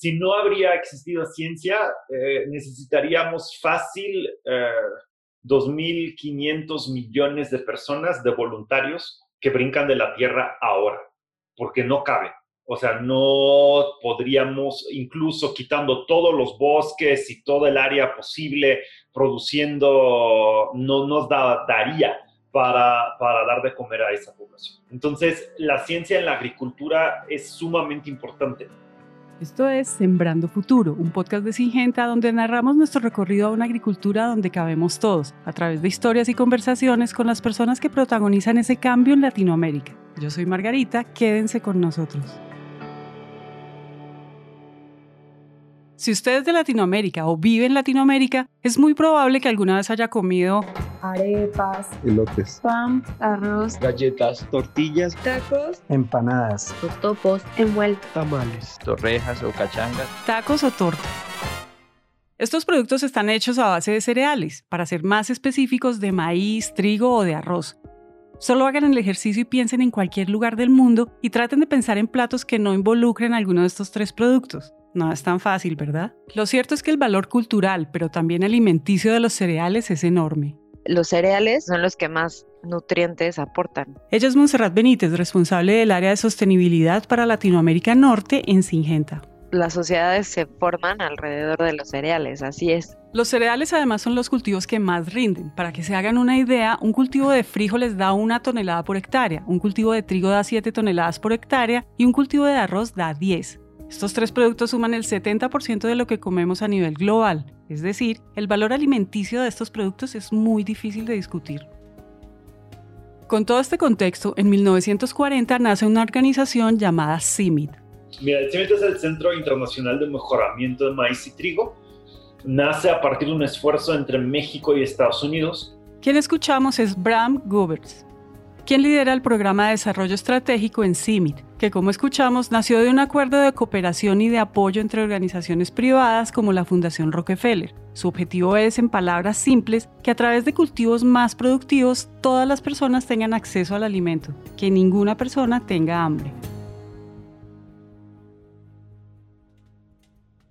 si no habría existido ciencia, eh, necesitaríamos fácil 2.500 millones de personas, de voluntarios, que brincan de la Tierra ahora, porque no cabe. O sea, no podríamos, incluso quitando todos los bosques y todo el área posible, produciendo, no nos daría para, para dar de comer a esa población. Entonces, la ciencia en la agricultura es sumamente importante. Esto es Sembrando Futuro, un podcast de Singenta donde narramos nuestro recorrido a una agricultura donde cabemos todos, a través de historias y conversaciones con las personas que protagonizan ese cambio en Latinoamérica. Yo soy Margarita, quédense con nosotros. Si usted es de Latinoamérica o vive en Latinoamérica, es muy probable que alguna vez haya comido arepas, elotes, pan, arroz, galletas, tortillas, tacos, empanadas, totopos, envueltos, tamales, torrejas o cachangas, tacos o tortas. Estos productos están hechos a base de cereales, para ser más específicos de maíz, trigo o de arroz. Solo hagan el ejercicio y piensen en cualquier lugar del mundo y traten de pensar en platos que no involucren alguno de estos tres productos. No es tan fácil, ¿verdad? Lo cierto es que el valor cultural, pero también alimenticio de los cereales es enorme. Los cereales son los que más nutrientes aportan. Ella es Montserrat Benítez, responsable del área de sostenibilidad para Latinoamérica Norte en Singenta. Las sociedades se forman alrededor de los cereales, así es. Los cereales además son los cultivos que más rinden. Para que se hagan una idea, un cultivo de frijoles da una tonelada por hectárea, un cultivo de trigo da 7 toneladas por hectárea y un cultivo de arroz da 10. Estos tres productos suman el 70% de lo que comemos a nivel global, es decir, el valor alimenticio de estos productos es muy difícil de discutir. Con todo este contexto, en 1940 nace una organización llamada CIMIT. Mira, el CIMIT es el Centro Internacional de Mejoramiento de Maíz y Trigo. Nace a partir de un esfuerzo entre México y Estados Unidos. Quien escuchamos es Bram Guberts, quien lidera el programa de desarrollo estratégico en CIMIT, que como escuchamos nació de un acuerdo de cooperación y de apoyo entre organizaciones privadas como la Fundación Rockefeller. Su objetivo es, en palabras simples, que a través de cultivos más productivos todas las personas tengan acceso al alimento, que ninguna persona tenga hambre.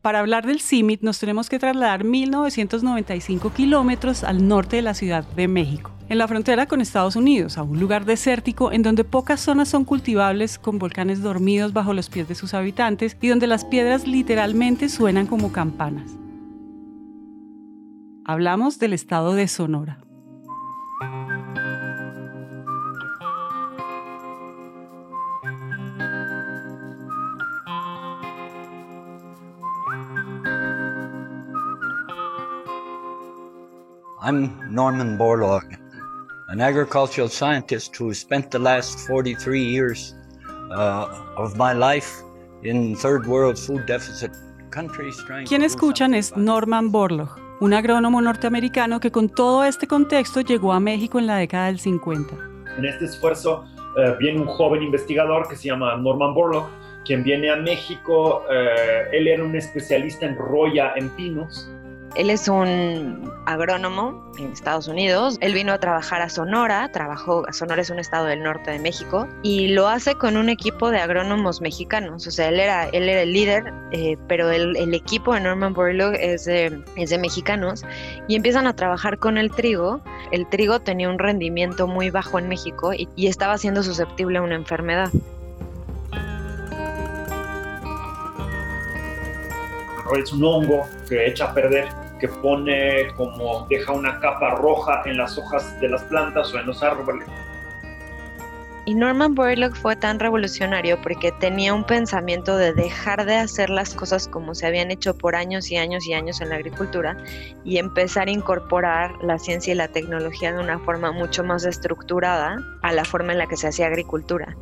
Para hablar del CIMIT nos tenemos que trasladar 1995 kilómetros al norte de la Ciudad de México, en la frontera con Estados Unidos, a un lugar desértico en donde pocas zonas son cultivables con volcanes dormidos bajo los pies de sus habitantes y donde las piedras literalmente suenan como campanas. Hablamos del estado de Sonora. I'm Norman Borlaug, an agricultural scientist who spent the last 43 years uh, of my life in third world food deficit countries. Quien escuchan es Norman Borlaug, un agrónomo norteamericano que con todo este contexto llegó a México en la década del 50. En este esfuerzo uh, viene un joven investigador que se llama Norman Borlaug, quien viene a México. Uh, él era un especialista en roya en pinos él es un agrónomo en Estados Unidos. Él vino a trabajar a Sonora, trabajó, Sonora es un estado del norte de México, y lo hace con un equipo de agrónomos mexicanos. O sea, él era, él era el líder, eh, pero el, equipo de Norman Borlaug es de, es de mexicanos, y empiezan a trabajar con el trigo. El trigo tenía un rendimiento muy bajo en México y estaba siendo susceptible a una enfermedad. Es un hongo que echa a perder, que pone como deja una capa roja en las hojas de las plantas o en los árboles. Y Norman Borlaug fue tan revolucionario porque tenía un pensamiento de dejar de hacer las cosas como se habían hecho por años y años y años en la agricultura y empezar a incorporar la ciencia y la tecnología de una forma mucho más estructurada a la forma en la que se hacía agricultura.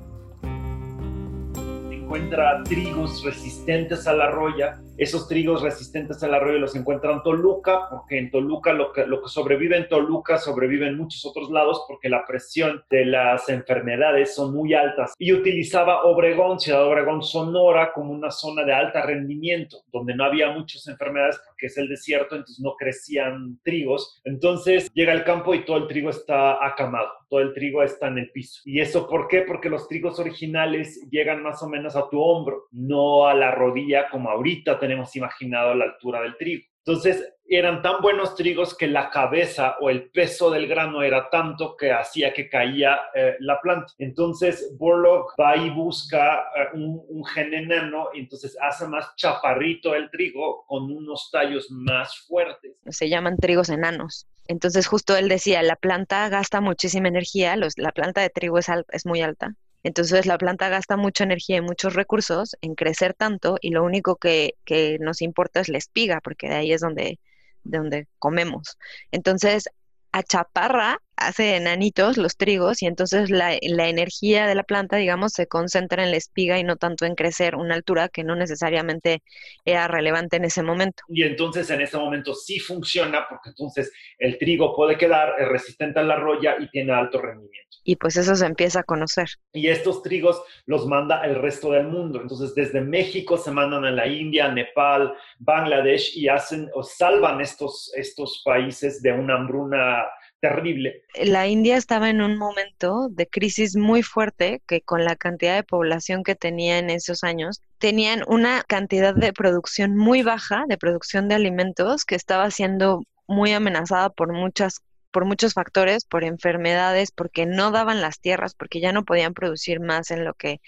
Encuentra trigos resistentes a la roya esos trigos resistentes al arroyo los encuentra en Toluca, porque en Toluca lo que, lo que sobrevive en Toluca sobrevive en muchos otros lados porque la presión de las enfermedades son muy altas. Y utilizaba Obregón, Ciudad Obregón, Sonora, como una zona de alto rendimiento, donde no había muchas enfermedades porque es el desierto, entonces no crecían trigos. Entonces llega al campo y todo el trigo está acamado, todo el trigo está en el piso. ¿Y eso por qué? Porque los trigos originales llegan más o menos a tu hombro, no a la rodilla como ahorita tenemos imaginado la altura del trigo. Entonces, eran tan buenos trigos que la cabeza o el peso del grano era tanto que hacía que caía eh, la planta. Entonces, Borlaug va y busca eh, un, un, gen enano y entonces hace más chaparrito el trigo con unos tallos más fuertes. Se llaman trigos enanos. Entonces, justo él decía, la planta gasta muchísima energía, los, la planta de trigo es, es muy alta, entonces la planta gasta mucha energía y muchos recursos en crecer tanto y lo único que, nos importa es la espiga, porque de ahí es donde, donde comemos. Entonces, a chaparra hace enanitos los trigos y entonces la, la, energía de la planta, digamos, se concentra en la espiga y no tanto en crecer una altura que no necesariamente era relevante en ese momento. Y entonces en ese momento sí funciona porque entonces el trigo puede quedar resistente a la roya y tiene alto rendimiento. Y pues eso se empieza a conocer. Y estos trigos los manda el resto del mundo. Entonces desde México se mandan a la India, Nepal, Bangladesh y hacen o salvan estos, estos países de una hambruna terrible. La India estaba en un momento de crisis muy fuerte que con la cantidad de población que tenía en esos años, tenían una cantidad de producción muy baja, de producción de alimentos, que estaba siendo muy amenazada por muchas por muchos factores, por enfermedades, porque no daban las tierras, porque ya no podían producir más en lo que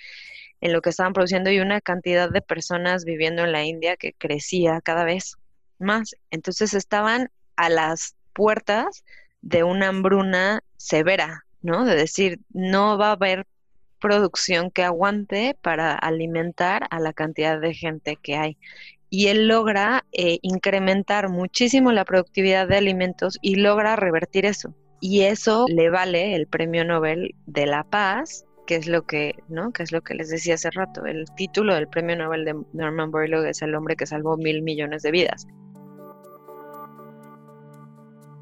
en lo que estaban produciendo y una cantidad de personas viviendo en la India que crecía cada vez más. Entonces estaban a las puertas de una hambruna severa, ¿no? De decir, no va a haber producción que aguante para alimentar a la cantidad de gente que hay. Y él logra eh, incrementar muchísimo la productividad de alimentos y logra revertir eso. Y eso le vale el Premio Nobel de la Paz, que es lo que, ¿no? Que es lo que les decía hace rato. El título del Premio Nobel de Norman Borlaug es el hombre que salvó mil millones de vidas.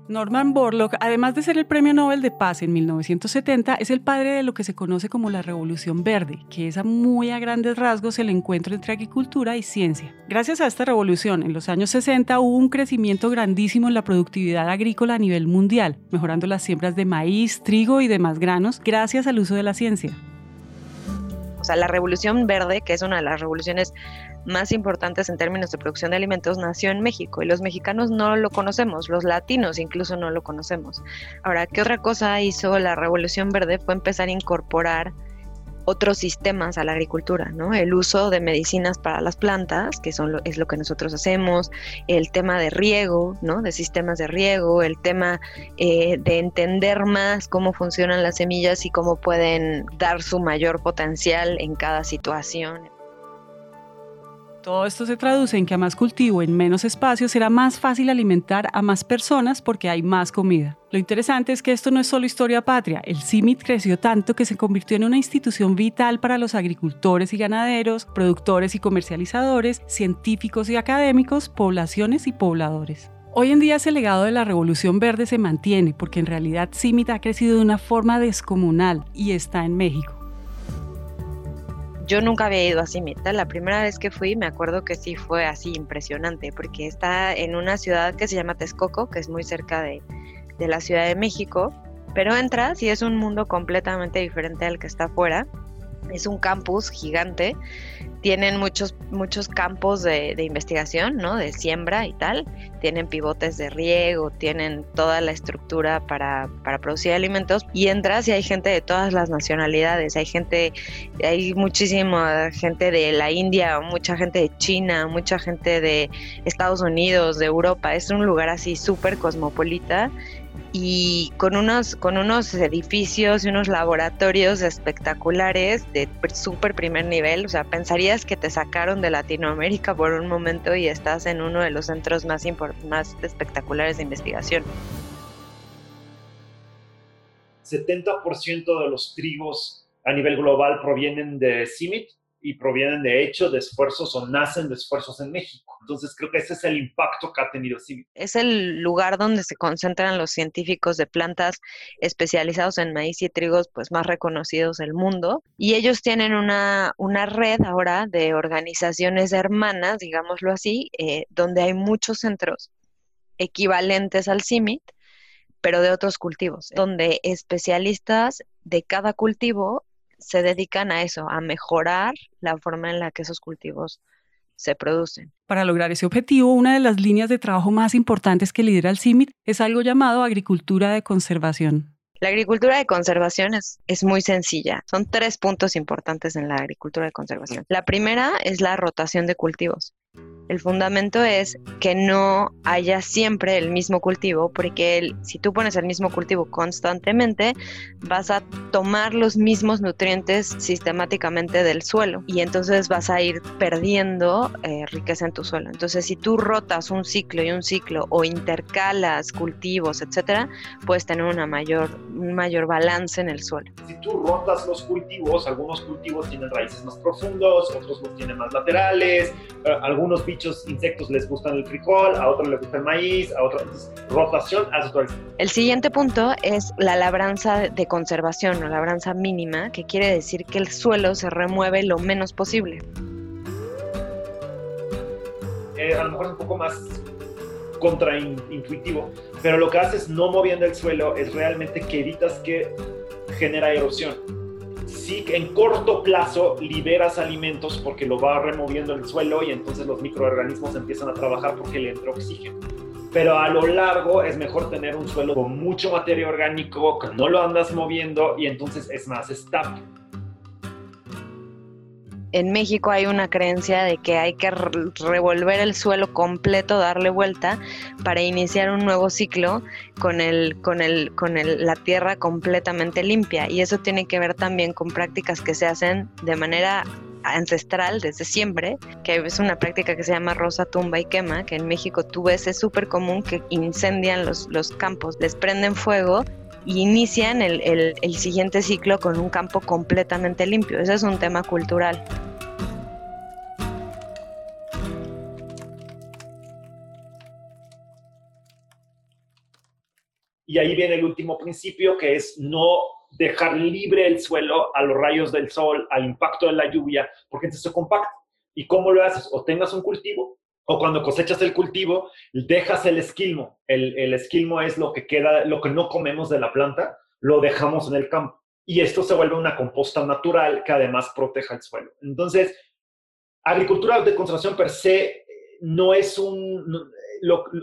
Norman Borlaug, además de ser el Premio Nobel de Paz en 1970, es el padre de lo que se conoce como la Revolución Verde, que es a muy a grandes rasgos el encuentro entre agricultura y ciencia. Gracias a esta revolución, en los años 60 hubo un crecimiento grandísimo en la productividad agrícola a nivel mundial, mejorando las siembras de maíz, trigo y demás granos gracias al uso de la ciencia. O sea, la Revolución Verde, que es una de las revoluciones más importantes en términos de producción de alimentos nació en México y los mexicanos no lo conocemos, los latinos incluso no lo conocemos. Ahora, ¿qué otra cosa hizo la Revolución Verde? Fue empezar a incorporar otros sistemas a la agricultura, ¿no? El uso de medicinas para las plantas, que son es lo que nosotros hacemos, el tema de riego, ¿no? De sistemas de riego, el tema eh, de entender más cómo funcionan las semillas y cómo pueden dar su mayor potencial en cada situación. Todo esto se traduce en que a más cultivo en menos espacio será más fácil alimentar a más personas porque hay más comida. Lo interesante es que esto no es solo historia patria. El CIMIT creció tanto que se convirtió en una institución vital para los agricultores y ganaderos, productores y comercializadores, científicos y académicos, poblaciones y pobladores. Hoy en día ese legado de la Revolución Verde se mantiene porque en realidad CIMIT ha crecido de una forma descomunal y está en México yo nunca había ido a Cimita. La primera vez que fui me acuerdo que sí fue así impresionante porque está en una ciudad que se llama Texcoco, que es muy cerca de, de la Ciudad de México. Pero entras y es un mundo completamente diferente al que está afuera. Es un campus gigante tienen muchos, muchos campos de, investigación, ¿no? De siembra y tal. Tienen pivotes de riego, tienen toda la estructura para, para, producir alimentos. Y entras y hay gente de todas las nacionalidades. Hay gente, hay muchísima gente de la India, mucha gente de China, mucha gente de Estados Unidos, de Europa. Es un lugar así súper cosmopolita y con unos, con unos edificios y unos laboratorios espectaculares de súper primer nivel. O sea, pensarías que te sacaron de Latinoamérica por un momento y estás en uno de los centros más, más espectaculares de investigación. 70% de los trigos a nivel global provienen de CIMIT y provienen de hecho de esfuerzos o nacen de esfuerzos en México. Entonces creo que ese es el impacto que ha tenido. Es el lugar donde se concentran los científicos de plantas especializados en maíz y trigos pues más reconocidos del mundo y ellos tienen una, una red ahora de organizaciones hermanas, digámoslo así, eh, donde hay muchos centros equivalentes al CIMIT pero de otros cultivos, donde especialistas de cada cultivo se dedican a eso, a mejorar la forma en la que esos cultivos se producen. Para lograr ese objetivo, una de las líneas de trabajo más importantes que lidera el CIMIT es algo llamado agricultura de conservación. La agricultura de conservación es, es, muy sencilla. Son tres puntos importantes en la agricultura de conservación. La primera es la rotación de cultivos. El fundamento es que no haya siempre el mismo cultivo, porque si tú pones el mismo cultivo constantemente, vas a tomar los mismos nutrientes sistemáticamente del suelo y entonces vas a ir perdiendo eh, riqueza en tu suelo. Entonces, si tú rotas un ciclo y un ciclo o intercalas cultivos, etcétera, puedes tener una mayor, un mayor balance en el suelo. Si tú rotas los cultivos, algunos cultivos tienen raíces más profundos, otros tienen más laterales, eh, algunos bichos, insectos les gustan el frijol, a otros les gusta el maíz, a otros. rotación hace todo el El siguiente punto es la labranza de conservación o labranza mínima, que quiere decir que el suelo se remueve lo menos posible. Eh, a lo mejor es un poco más contraintuitivo, pero lo que haces no moviendo el suelo es realmente que evitas que genera erosión sí en corto plazo liberas alimentos porque lo va removiendo el suelo y entonces los microorganismos empiezan a trabajar porque le entra oxígeno. Pero a lo largo es mejor tener un suelo con mucho materia orgánico, que no lo andas moviendo y entonces es más estable en México hay una creencia de que hay que revolver el suelo completo, darle vuelta para iniciar un nuevo ciclo con el con el con la tierra completamente limpia. Y eso tiene que ver también con prácticas que se hacen de manera ancestral desde siempre, que es una práctica que se llama rosa, tumba y quema, que en México tú ves es súper común que incendian los, los campos, les prenden fuego y inician el, el, siguiente ciclo con un campo completamente limpio. Ese es un tema cultural. Y ahí viene el último principio, que es no dejar libre el suelo a los rayos del sol, al impacto de la lluvia, porque entonces se compacta. ¿Y cómo lo haces? O tengas un cultivo o cuando cosechas el cultivo, dejas el esquilmo. El, el, esquilmo es lo que queda, lo que no comemos de la planta, lo dejamos en el campo. Y esto se vuelve una composta natural que además proteja el suelo. Entonces, agricultura de conservación per se eh, no es un,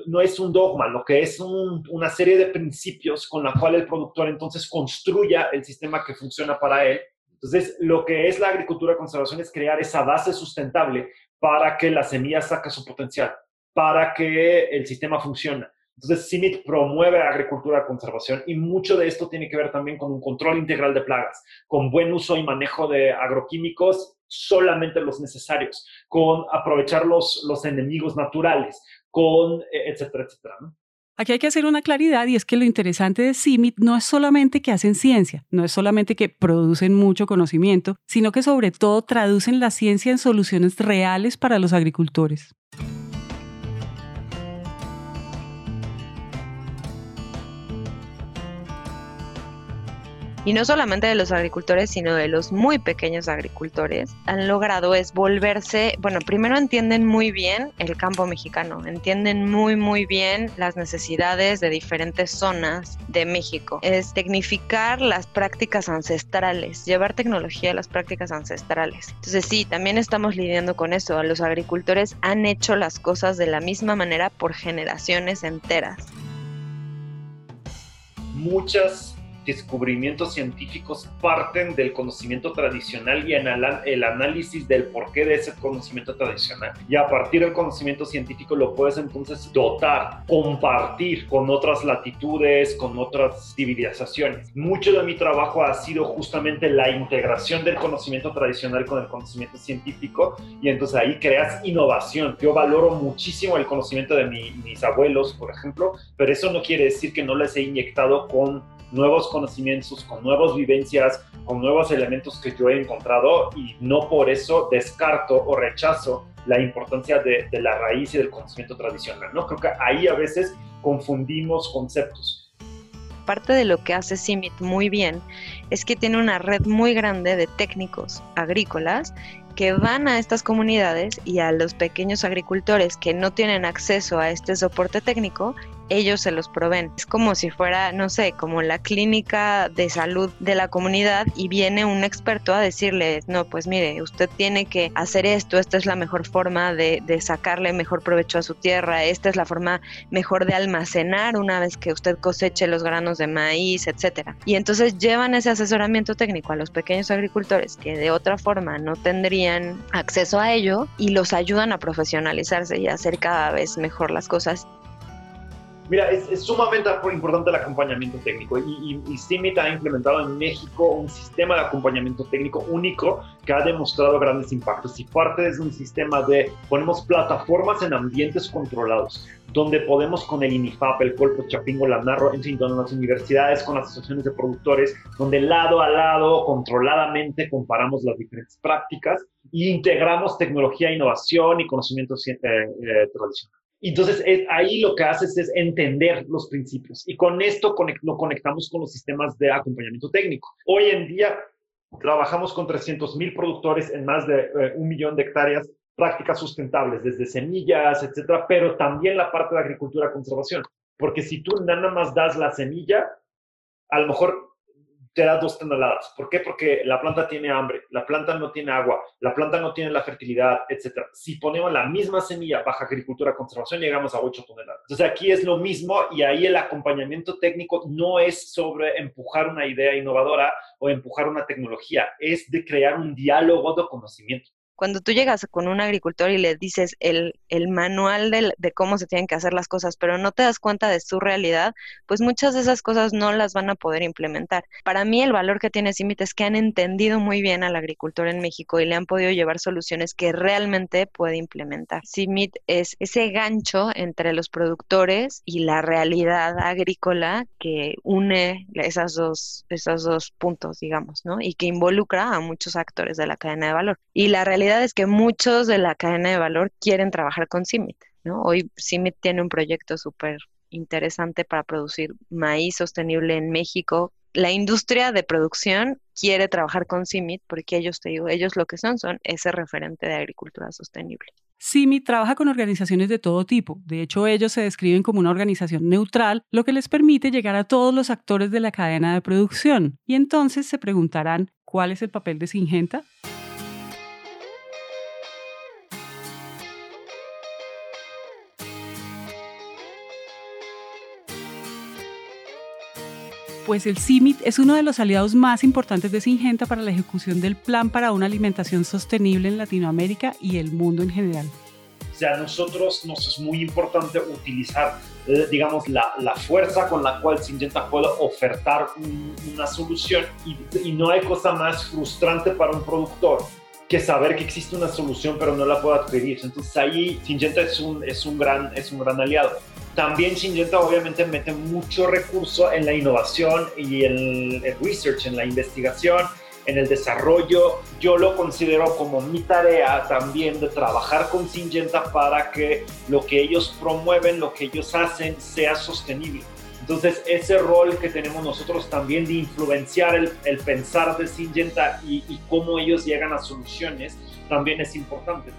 no, es un dogma, lo que es una serie de principios con la cual el productor entonces construya el sistema que funciona para él. Entonces, lo que es la agricultura de conservación es crear esa base sustentable para que la semilla saque su potencial, para que el sistema funcione. Entonces, CIMIT promueve agricultura de conservación y mucho de esto tiene que ver también con un control integral de plagas, con buen uso y manejo de agroquímicos, solamente los necesarios, con aprovechar los, los enemigos naturales, con eh, etcétera, etcétera. ¿no? Aquí hay que hacer una claridad y es que lo interesante de CIMIT no es solamente que hacen ciencia, no es solamente que producen mucho conocimiento, sino que sobre todo traducen la ciencia en soluciones reales para los agricultores. Y no solamente de los agricultores, sino de los muy pequeños agricultores, han logrado es volverse, bueno, primero entienden muy bien el campo mexicano, entienden muy, muy bien las necesidades de diferentes zonas de México. Es tecnificar las prácticas ancestrales, llevar tecnología a las prácticas ancestrales. Entonces sí, también estamos lidiando con eso. Los agricultores han hecho las cosas de la misma manera por generaciones enteras. Muchas descubrimientos científicos parten del conocimiento tradicional y en el análisis del porqué de ese conocimiento tradicional. Y a partir del conocimiento científico lo puedes entonces dotar, compartir con otras latitudes, con otras civilizaciones. Mucho de mi trabajo ha sido justamente la integración del conocimiento tradicional con el conocimiento científico y entonces ahí creas innovación. Yo valoro muchísimo el conocimiento de mis abuelos, por ejemplo, pero eso no quiere decir que no les he inyectado con nuevos conocimientos, con nuevas vivencias, con nuevos elementos que yo he encontrado y no por eso descarto o rechazo la importancia de, la raíz y del conocimiento tradicional. ¿no? Creo que ahí a veces confundimos conceptos. Parte de lo que hace CIMIT muy bien es que tiene una red muy grande de técnicos agrícolas que van a estas comunidades y a los pequeños agricultores que no tienen acceso a este soporte técnico ellos se los proveen. Es como si fuera, no sé, como la clínica de salud de la comunidad y viene un experto a decirle, no, pues mire, usted tiene que hacer esto, esta es la mejor forma de, de sacarle mejor provecho a su tierra, esta es la forma mejor de almacenar una vez que usted coseche los granos de maíz, etcétera. Y entonces llevan ese asesoramiento técnico a los pequeños agricultores que de otra forma no tendrían acceso a ello y los ayudan a profesionalizarse y a hacer cada vez mejor las cosas Mira, es, sumamente importante el acompañamiento técnico y, y, CIMIT ha implementado en México un sistema de acompañamiento técnico único que ha demostrado grandes impactos y parte es un sistema de, ponemos plataformas en ambientes controlados, donde podemos con el INIFAP, el Colpo, Chapingo, la Narro, en fin, con las universidades, con las asociaciones de productores, donde lado a lado, controladamente, comparamos las diferentes prácticas e integramos tecnología, innovación y conocimiento eh, eh, tradicional. Entonces, ahí lo que haces es entender los principios y con esto lo conectamos con los sistemas de acompañamiento técnico. Hoy en día trabajamos con 300 mil productores en más de eh, un millón de hectáreas prácticas sustentables, desde semillas, etcétera, pero también la parte de agricultura conservación. Porque si tú nada más das la semilla, a lo mejor te da dos toneladas. ¿Por qué? Porque la planta tiene hambre, la planta no tiene agua, la planta no tiene la fertilidad, etc. Si ponemos la misma semilla baja agricultura conservación, llegamos a 8 toneladas. Entonces aquí es lo mismo y ahí el acompañamiento técnico no es sobre empujar una idea innovadora o empujar una tecnología, es de crear un diálogo de conocimiento cuando tú llegas con un agricultor y le dices el, el manual de, de, cómo se tienen que hacer las cosas, pero no te das cuenta de su realidad, pues muchas de esas cosas no las van a poder implementar. Para mí el valor que tiene CIMIT es que han entendido muy bien al agricultor en México y le han podido llevar soluciones que realmente puede implementar. CIMIT es ese gancho entre los productores y la realidad agrícola que une esas dos, esos dos puntos, digamos, ¿no? Y que involucra a muchos actores de la cadena de valor. Y la realidad es que muchos de la cadena de valor quieren trabajar con CIMIT, ¿no? Hoy CIMIT tiene un proyecto súper interesante para producir maíz sostenible en México. La industria de producción quiere trabajar con CIMIT porque ellos, te digo, ellos lo que son son ese referente de agricultura sostenible. CIMIT trabaja con organizaciones de todo tipo. De hecho, ellos se describen como una organización neutral, lo que les permite llegar a todos los actores de la cadena de producción. Y entonces se preguntarán, ¿cuál es el papel de Singenta? Pues el CIMIT es uno de los aliados más importantes de Singenta para la ejecución del plan para una alimentación sostenible en Latinoamérica y el mundo en general. O sea, a nosotros nos es muy importante utilizar, eh, digamos, la, la, fuerza con la cual Syngenta puede ofertar una solución y, y, no hay cosa más frustrante para un productor que saber que existe una solución pero no la puede adquirir. Entonces ahí Syngenta es un, es un, gran, es un gran aliado. También Syngenta obviamente mete mucho recurso en la innovación y en el research, en la investigación, en el desarrollo. Yo lo considero como mi tarea también de trabajar con Syngenta para que lo que ellos promueven, lo que ellos hacen, sea sostenible. Entonces, ese rol que tenemos nosotros también de influenciar el, pensar de Syngenta y, y cómo ellos llegan a soluciones también es importante.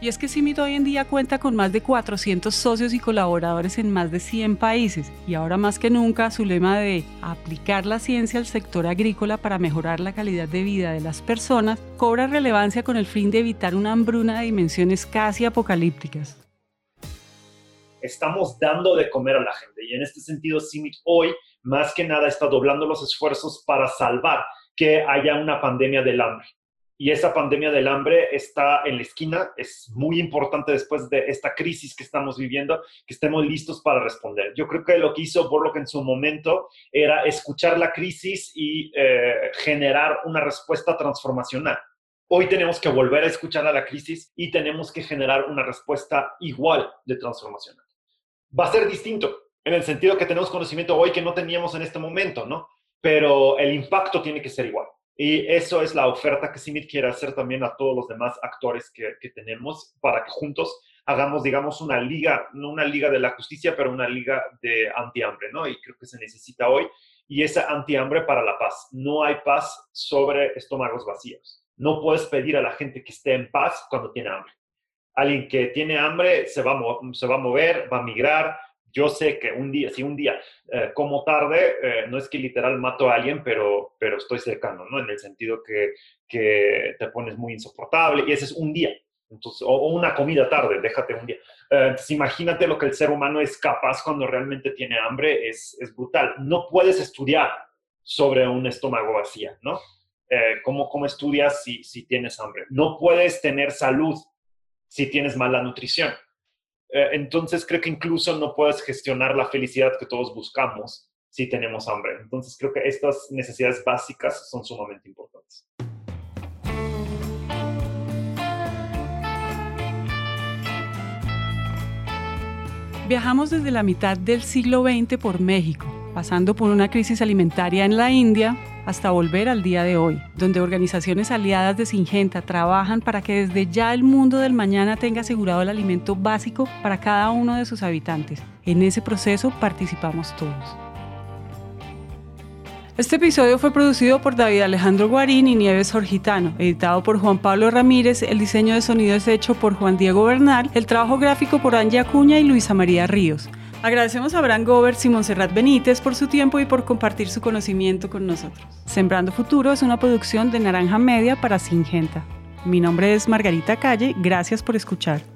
Y es que CIMIT hoy en día cuenta con más de 400 socios y colaboradores en más de 100 países y ahora más que nunca su lema de aplicar la ciencia al sector agrícola para mejorar la calidad de vida de las personas cobra relevancia con el fin de evitar una hambruna de dimensiones casi apocalípticas. Estamos dando de comer a la gente y en este sentido CIMIT hoy más que nada está doblando los esfuerzos para salvar que haya una pandemia del hambre y esa pandemia del hambre está en la esquina. Es muy importante después de esta crisis que estamos viviendo que estemos listos para responder. Yo creo que lo que hizo Borlock en su momento era escuchar la crisis y eh, generar una respuesta transformacional. Hoy tenemos que volver a escuchar a la crisis y tenemos que generar una respuesta igual de transformacional. Va a ser distinto en el sentido que tenemos conocimiento hoy que no teníamos en este momento, ¿no? Pero el impacto tiene que ser igual. Y eso es la oferta que CIMIT quiere hacer también a todos los demás actores que, que, tenemos para que juntos hagamos, digamos, una liga, no una liga de la justicia, pero una liga de antihambre, ¿no? Y creo que se necesita hoy. Y esa antihambre para la paz. No hay paz sobre estómagos vacíos. No puedes pedir a la gente que esté en paz cuando tiene hambre. Alguien que tiene hambre se va, se va a mover, va a migrar, yo sé que un día, si un día eh, como tarde, eh, no es que literal mato a alguien, pero, pero estoy cercano, ¿no? En el sentido que, que te pones muy insoportable y ese es un día. Entonces, o, una comida tarde, déjate un día. Eh, entonces, imagínate lo que el ser humano es capaz cuando realmente tiene hambre, es, es brutal. No puedes estudiar sobre un estómago vacío, ¿no? ¿cómo, ¿Cómo estudias si, si tienes hambre? No puedes tener salud si tienes mala nutrición. Eh, entonces creo que incluso no puedes gestionar la felicidad que todos buscamos si tenemos hambre. Entonces creo que estas necesidades básicas son sumamente importantes. Viajamos desde la mitad del siglo XX por México, pasando por una crisis alimentaria en la India, hasta volver al día de hoy, donde organizaciones aliadas de Singenta trabajan para que desde ya el mundo del mañana tenga asegurado el alimento básico para cada uno de sus habitantes. En ese proceso participamos todos. Este episodio fue producido por David Alejandro Guarín y Nieves Jorgitano, editado por Juan Pablo Ramírez, el diseño de sonido es hecho por Juan Diego Bernal, el trabajo gráfico por Angie Acuña y Luisa María Ríos. Agradecemos a Abraham Gobert y Montserrat Benítez por su tiempo y por compartir su conocimiento con nosotros. Sembrando Futuro es una producción de Naranja Media para Singenta. Mi nombre es Margarita Calle, gracias por escuchar.